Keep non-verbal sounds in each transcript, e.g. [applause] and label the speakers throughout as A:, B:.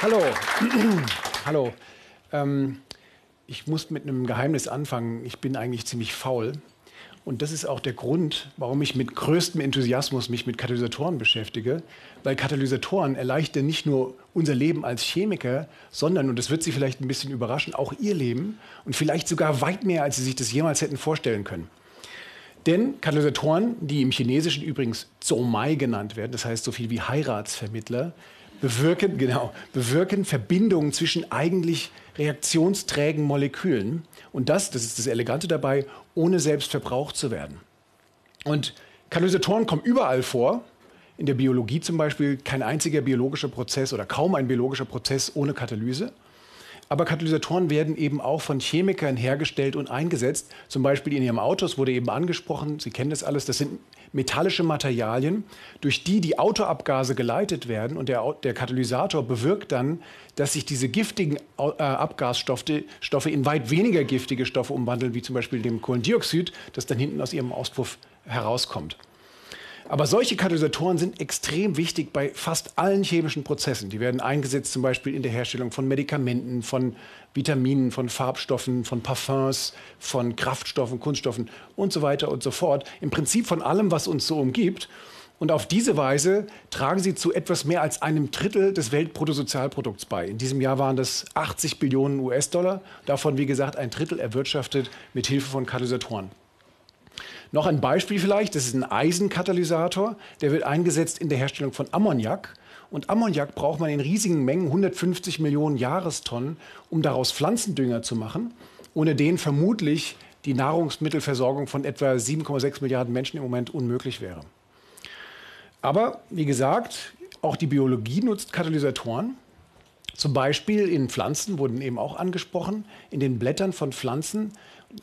A: Hallo. [clears throat] Hallo. Ähm, ich muss mit einem Geheimnis anfangen. Ich bin eigentlich ziemlich faul. Und das ist auch der Grund, warum ich mit größtem Enthusiasmus mich mit Katalysatoren beschäftige. Weil Katalysatoren erleichtern nicht nur unser Leben als Chemiker, sondern, und das wird Sie vielleicht ein bisschen überraschen, auch Ihr Leben und vielleicht sogar weit mehr, als Sie sich das jemals hätten vorstellen können. Denn Katalysatoren, die im Chinesischen übrigens Zomai genannt werden, das heißt so viel wie Heiratsvermittler, bewirken, genau, bewirken Verbindungen zwischen eigentlich reaktionsträgen Molekülen. Und das, das ist das Elegante dabei, ohne selbst verbraucht zu werden. Und Katalysatoren kommen überall vor. In der Biologie zum Beispiel kein einziger biologischer Prozess oder kaum ein biologischer Prozess ohne Katalyse. Aber Katalysatoren werden eben auch von Chemikern hergestellt und eingesetzt. Zum Beispiel in Ihrem Auto, es wurde eben angesprochen, Sie kennen das alles, das sind metallische Materialien, durch die die Autoabgase geleitet werden. Und der, der Katalysator bewirkt dann, dass sich diese giftigen äh, Abgasstoffe Stoffe in weit weniger giftige Stoffe umwandeln, wie zum Beispiel dem Kohlendioxid, das dann hinten aus Ihrem Auspuff herauskommt. Aber solche Katalysatoren sind extrem wichtig bei fast allen chemischen Prozessen. Die werden eingesetzt zum Beispiel in der Herstellung von Medikamenten, von Vitaminen, von Farbstoffen, von Parfums, von Kraftstoffen, Kunststoffen und so weiter und so fort. Im Prinzip von allem, was uns so umgibt. Und auf diese Weise tragen sie zu etwas mehr als einem Drittel des Weltbruttosozialprodukts bei. In diesem Jahr waren das 80 Billionen US-Dollar, davon wie gesagt ein Drittel erwirtschaftet mit Hilfe von Katalysatoren. Noch ein Beispiel vielleicht, das ist ein Eisenkatalysator, der wird eingesetzt in der Herstellung von Ammoniak. Und Ammoniak braucht man in riesigen Mengen, 150 Millionen Jahrestonnen, um daraus Pflanzendünger zu machen, ohne den vermutlich die Nahrungsmittelversorgung von etwa 7,6 Milliarden Menschen im Moment unmöglich wäre. Aber wie gesagt, auch die Biologie nutzt Katalysatoren. Zum Beispiel in Pflanzen wurden eben auch angesprochen. In den Blättern von Pflanzen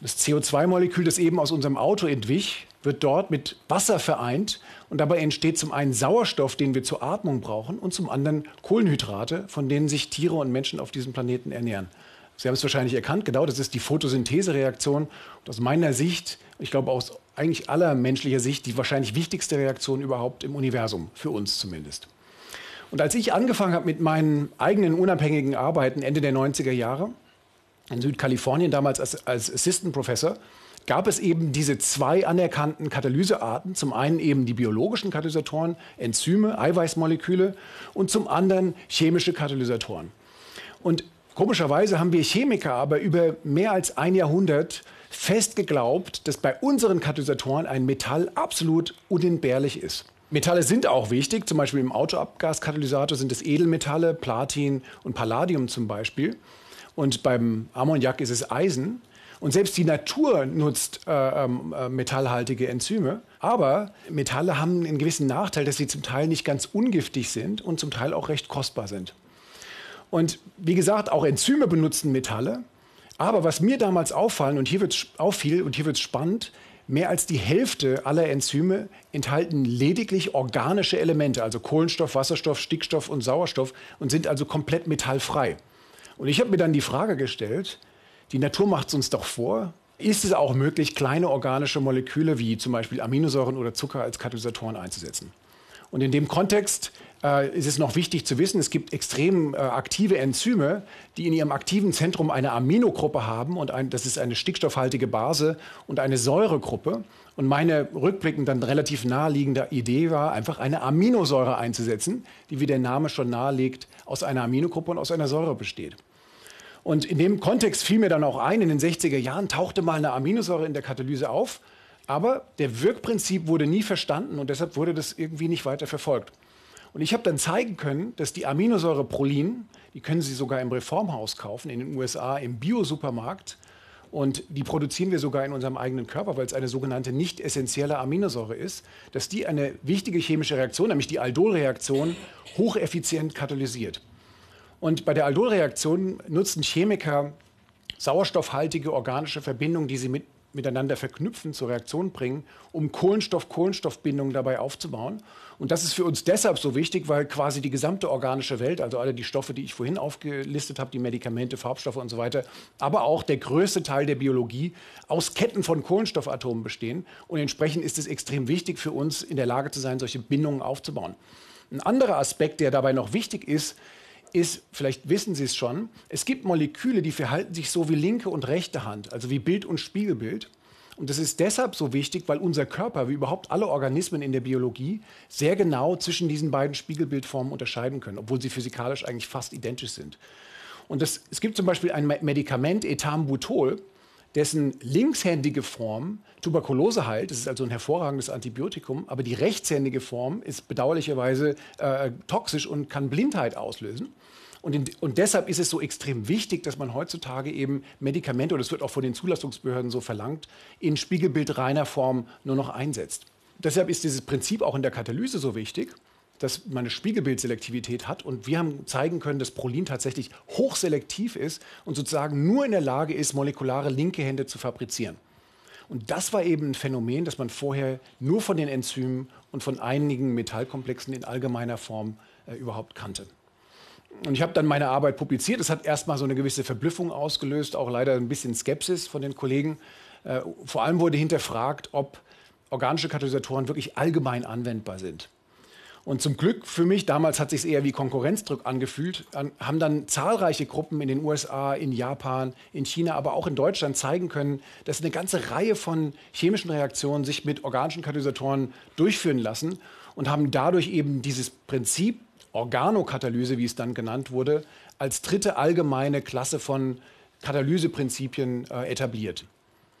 A: das CO2-Molekül, das eben aus unserem Auto entwich, wird dort mit Wasser vereint und dabei entsteht zum einen Sauerstoff, den wir zur Atmung brauchen, und zum anderen Kohlenhydrate, von denen sich Tiere und Menschen auf diesem Planeten ernähren. Sie haben es wahrscheinlich erkannt, genau, das ist die Photosynthesereaktion. Und aus meiner Sicht, ich glaube aus eigentlich aller menschlicher Sicht, die wahrscheinlich wichtigste Reaktion überhaupt im Universum, für uns zumindest. Und als ich angefangen habe mit meinen eigenen unabhängigen Arbeiten Ende der 90er Jahre, in Südkalifornien, damals als, als Assistant Professor, gab es eben diese zwei anerkannten Katalysearten. Zum einen eben die biologischen Katalysatoren, Enzyme, Eiweißmoleküle und zum anderen chemische Katalysatoren. Und komischerweise haben wir Chemiker aber über mehr als ein Jahrhundert fest geglaubt, dass bei unseren Katalysatoren ein Metall absolut unentbehrlich ist. Metalle sind auch wichtig, zum Beispiel im Autoabgaskatalysator sind es Edelmetalle, Platin und Palladium zum Beispiel. Und beim Ammoniak ist es Eisen. Und selbst die Natur nutzt äh, ähm, äh, metallhaltige Enzyme. Aber Metalle haben einen gewissen Nachteil, dass sie zum Teil nicht ganz ungiftig sind und zum Teil auch recht kostbar sind. Und wie gesagt, auch Enzyme benutzen Metalle. Aber was mir damals auffallen und hier wird's auffiel und hier wird es spannend, mehr als die Hälfte aller Enzyme enthalten lediglich organische Elemente, also Kohlenstoff, Wasserstoff, Stickstoff und Sauerstoff und sind also komplett metallfrei. Und ich habe mir dann die Frage gestellt, die Natur macht es uns doch vor, ist es auch möglich, kleine organische Moleküle wie zum Beispiel Aminosäuren oder Zucker als Katalysatoren einzusetzen? Und in dem Kontext äh, ist es noch wichtig zu wissen, es gibt extrem äh, aktive Enzyme, die in ihrem aktiven Zentrum eine Aminogruppe haben und ein, das ist eine stickstoffhaltige Base und eine Säuregruppe. Und meine rückblickend dann relativ naheliegende Idee war, einfach eine Aminosäure einzusetzen, die, wie der Name schon nahelegt, aus einer Aminogruppe und aus einer Säure besteht. Und in dem Kontext fiel mir dann auch ein, in den 60er Jahren tauchte mal eine Aminosäure in der Katalyse auf, aber der Wirkprinzip wurde nie verstanden und deshalb wurde das irgendwie nicht weiter verfolgt. Und ich habe dann zeigen können, dass die Aminosäure Prolin, die können Sie sogar im Reformhaus kaufen, in den USA im Biosupermarkt, und die produzieren wir sogar in unserem eigenen Körper, weil es eine sogenannte nicht essentielle Aminosäure ist, dass die eine wichtige chemische Reaktion, nämlich die Aldolreaktion, hocheffizient katalysiert. Und bei der Aldolreaktion nutzen Chemiker sauerstoffhaltige organische Verbindungen, die sie mit miteinander verknüpfen, zur Reaktion bringen, um Kohlenstoff-Kohlenstoffbindungen dabei aufzubauen. Und das ist für uns deshalb so wichtig, weil quasi die gesamte organische Welt, also alle die Stoffe, die ich vorhin aufgelistet habe, die Medikamente, Farbstoffe und so weiter, aber auch der größte Teil der Biologie aus Ketten von Kohlenstoffatomen bestehen. Und entsprechend ist es extrem wichtig für uns, in der Lage zu sein, solche Bindungen aufzubauen. Ein anderer Aspekt, der dabei noch wichtig ist, ist, vielleicht wissen Sie es schon, es gibt Moleküle, die verhalten sich so wie linke und rechte Hand, also wie Bild und Spiegelbild. Und das ist deshalb so wichtig, weil unser Körper, wie überhaupt alle Organismen in der Biologie, sehr genau zwischen diesen beiden Spiegelbildformen unterscheiden können, obwohl sie physikalisch eigentlich fast identisch sind. Und das, es gibt zum Beispiel ein Medikament, Ethambutol, dessen linkshändige Form Tuberkulose heilt. Das ist also ein hervorragendes Antibiotikum. Aber die rechtshändige Form ist bedauerlicherweise äh, toxisch und kann Blindheit auslösen. Und, in, und, deshalb ist es so extrem wichtig, dass man heutzutage eben Medikamente, und das wird auch von den Zulassungsbehörden so verlangt, in spiegelbildreiner Form nur noch einsetzt. Deshalb ist dieses Prinzip auch in der Katalyse so wichtig dass man eine Spiegelbildselektivität hat. Und wir haben zeigen können, dass Prolin tatsächlich hochselektiv ist und sozusagen nur in der Lage ist, molekulare linke Hände zu fabrizieren. Und das war eben ein Phänomen, das man vorher nur von den Enzymen und von einigen Metallkomplexen in allgemeiner Form äh, überhaupt kannte. Und ich habe dann meine Arbeit publiziert. Es hat erstmal so eine gewisse Verblüffung ausgelöst, auch leider ein bisschen Skepsis von den Kollegen. Äh, vor allem wurde hinterfragt, ob organische Katalysatoren wirklich allgemein anwendbar sind. Und zum Glück für mich, damals hat sich eher wie Konkurrenzdruck angefühlt, haben dann zahlreiche Gruppen in den USA, in Japan, in China, aber auch in Deutschland zeigen können, dass eine ganze Reihe von chemischen Reaktionen sich mit organischen Katalysatoren durchführen lassen und haben dadurch eben dieses Prinzip Organokatalyse, wie es dann genannt wurde, als dritte allgemeine Klasse von Katalyseprinzipien äh, etabliert.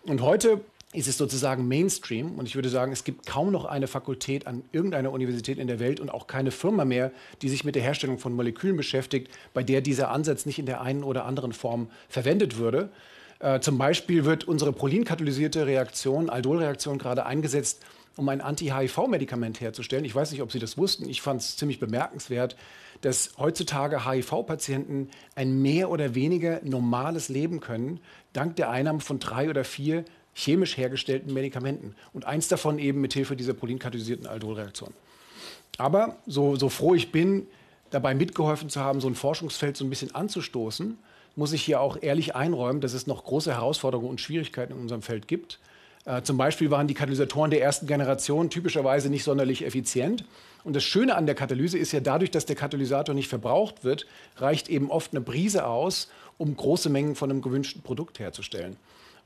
A: Und heute ist es sozusagen Mainstream. Und ich würde sagen, es gibt kaum noch eine Fakultät an irgendeiner Universität in der Welt und auch keine Firma mehr, die sich mit der Herstellung von Molekülen beschäftigt, bei der dieser Ansatz nicht in der einen oder anderen Form verwendet würde. Äh, zum Beispiel wird unsere prolinkatalysierte Reaktion, Aldolreaktion, gerade eingesetzt, um ein Anti-HIV-Medikament herzustellen. Ich weiß nicht, ob Sie das wussten. Ich fand es ziemlich bemerkenswert, dass heutzutage HIV-Patienten ein mehr oder weniger normales Leben können, dank der Einnahme von drei oder vier chemisch hergestellten Medikamenten. Und eins davon eben mit Hilfe dieser polinkatalysierten Aldolreaktion. Aber so, so froh ich bin, dabei mitgeholfen zu haben, so ein Forschungsfeld so ein bisschen anzustoßen, muss ich hier auch ehrlich einräumen, dass es noch große Herausforderungen und Schwierigkeiten in unserem Feld gibt. Äh, zum Beispiel waren die Katalysatoren der ersten Generation typischerweise nicht sonderlich effizient. Und das Schöne an der Katalyse ist ja dadurch, dass der Katalysator nicht verbraucht wird, reicht eben oft eine Brise aus, um große Mengen von einem gewünschten Produkt herzustellen.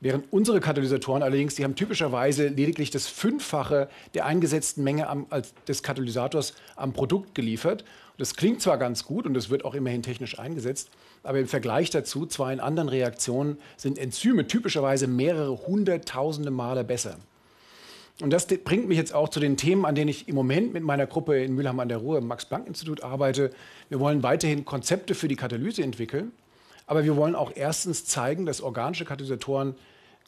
A: Während unsere Katalysatoren allerdings, die haben typischerweise lediglich das Fünffache der eingesetzten Menge am, als des Katalysators am Produkt geliefert. Das klingt zwar ganz gut und das wird auch immerhin technisch eingesetzt, aber im Vergleich dazu, zwar in anderen Reaktionen, sind Enzyme typischerweise mehrere hunderttausende Male besser. Und das bringt mich jetzt auch zu den Themen, an denen ich im Moment mit meiner Gruppe in Mülheim an der Ruhr im Max-Planck-Institut arbeite. Wir wollen weiterhin Konzepte für die Katalyse entwickeln, aber wir wollen auch erstens zeigen, dass organische Katalysatoren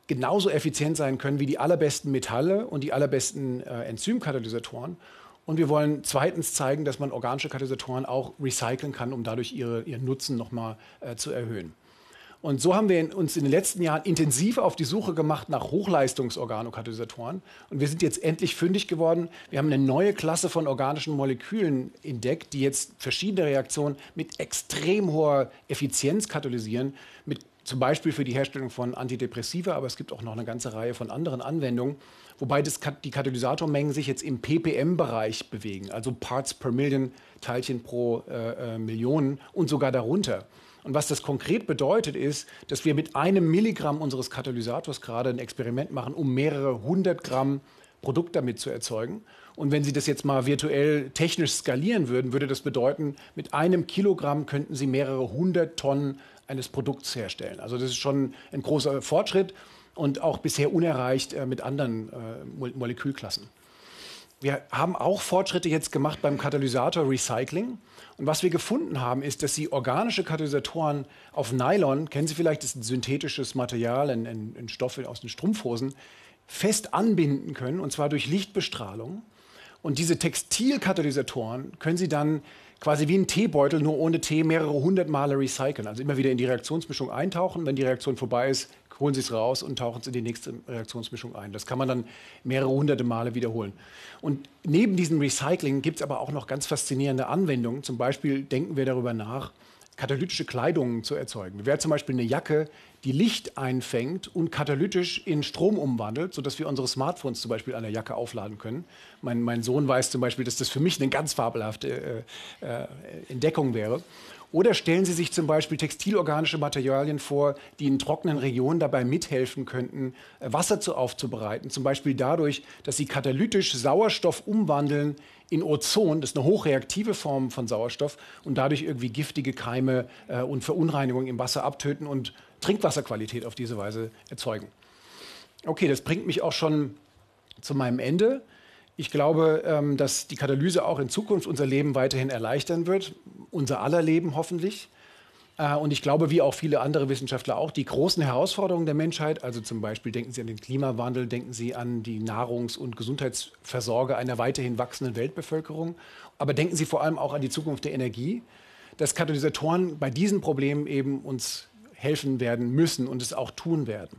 A: genauso effizient sein können wie die allerbesten Metalle und die allerbesten äh, Enzymkatalysatoren. Und wir wollen zweitens zeigen, dass man organische Katalysatoren auch recyceln kann, um dadurch ihre, ihren Nutzen nochmal äh, zu erhöhen. Und so haben wir uns in den letzten Jahren intensiv auf die Suche gemacht nach Hochleistungsorganokatalysatoren. Und wir sind jetzt endlich fündig geworden. Wir haben eine neue Klasse von organischen Molekülen entdeckt, die jetzt verschiedene Reaktionen mit extrem hoher Effizienz katalysieren, mit zum Beispiel für die Herstellung von Antidepressiva, aber es gibt auch noch eine ganze Reihe von anderen Anwendungen, wobei das, die Katalysatormengen sich jetzt im ppm-Bereich bewegen, also Parts per Million, Teilchen pro äh, äh, Millionen und sogar darunter. Und was das konkret bedeutet, ist, dass wir mit einem Milligramm unseres Katalysators gerade ein Experiment machen, um mehrere hundert Gramm Produkt damit zu erzeugen. Und wenn Sie das jetzt mal virtuell technisch skalieren würden, würde das bedeuten, mit einem Kilogramm könnten Sie mehrere hundert Tonnen eines Produkts herstellen. Also das ist schon ein großer Fortschritt und auch bisher unerreicht äh, mit anderen äh, Molekülklassen. Wir haben auch Fortschritte jetzt gemacht beim Katalysator Recycling. Und was wir gefunden haben, ist, dass Sie organische Katalysatoren auf Nylon, kennen Sie vielleicht, das ist ein synthetisches Material, ein, ein, ein Stoff aus den Strumpfhosen, fest anbinden können, und zwar durch Lichtbestrahlung. Und diese Textilkatalysatoren können Sie dann quasi wie ein Teebeutel, nur ohne Tee, mehrere hundert Male recyceln. Also immer wieder in die Reaktionsmischung eintauchen. Wenn die Reaktion vorbei ist, holen Sie es raus und tauchen es in die nächste Reaktionsmischung ein. Das kann man dann mehrere hunderte Male wiederholen. Und neben diesem Recycling gibt es aber auch noch ganz faszinierende Anwendungen. Zum Beispiel denken wir darüber nach, katalytische Kleidungen zu erzeugen. Wäre zum Beispiel eine Jacke, die Licht einfängt und katalytisch in Strom umwandelt, sodass wir unsere Smartphones zum Beispiel an der Jacke aufladen können. Mein, mein Sohn weiß zum Beispiel, dass das für mich eine ganz fabelhafte äh, äh, Entdeckung wäre. Oder stellen Sie sich zum Beispiel textilorganische Materialien vor, die in trockenen Regionen dabei mithelfen könnten, äh, Wasser zu aufzubereiten. Zum Beispiel dadurch, dass sie katalytisch Sauerstoff umwandeln in Ozon. Das ist eine hochreaktive Form von Sauerstoff und dadurch irgendwie giftige Keime äh, und Verunreinigungen im Wasser abtöten und Trinkwasserqualität auf diese Weise erzeugen. Okay, das bringt mich auch schon zu meinem Ende. Ich glaube, ähm, dass die Katalyse auch in Zukunft unser Leben weiterhin erleichtern wird, unser aller Leben hoffentlich. Äh, und ich glaube, wie auch viele andere Wissenschaftler auch, die großen Herausforderungen der Menschheit, also zum Beispiel denken Sie an den Klimawandel, denken Sie an die Nahrungs- und Gesundheitsversorge einer weiterhin wachsenden Weltbevölkerung, aber denken Sie vor allem auch an die Zukunft der Energie, dass Katalysatoren bei diesen Problemen eben uns helfen werden müssen und es auch tun werden.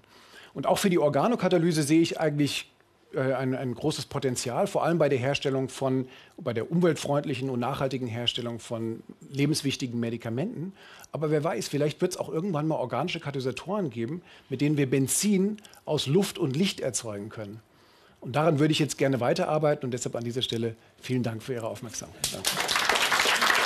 A: Und auch für die Organokatalyse sehe ich eigentlich äh, ein, ein, großes Potenzial, vor allem bei der Herstellung von, bei der umweltfreundlichen und nachhaltigen Herstellung von lebenswichtigen Medikamenten. Aber wer weiß, vielleicht wird es auch irgendwann mal organische Katalysatoren geben, mit denen wir Benzin aus Luft und Licht erzeugen können. Und daran würde ich jetzt gerne weiterarbeiten und deshalb an dieser Stelle vielen Dank für Ihre Aufmerksamkeit. Danke.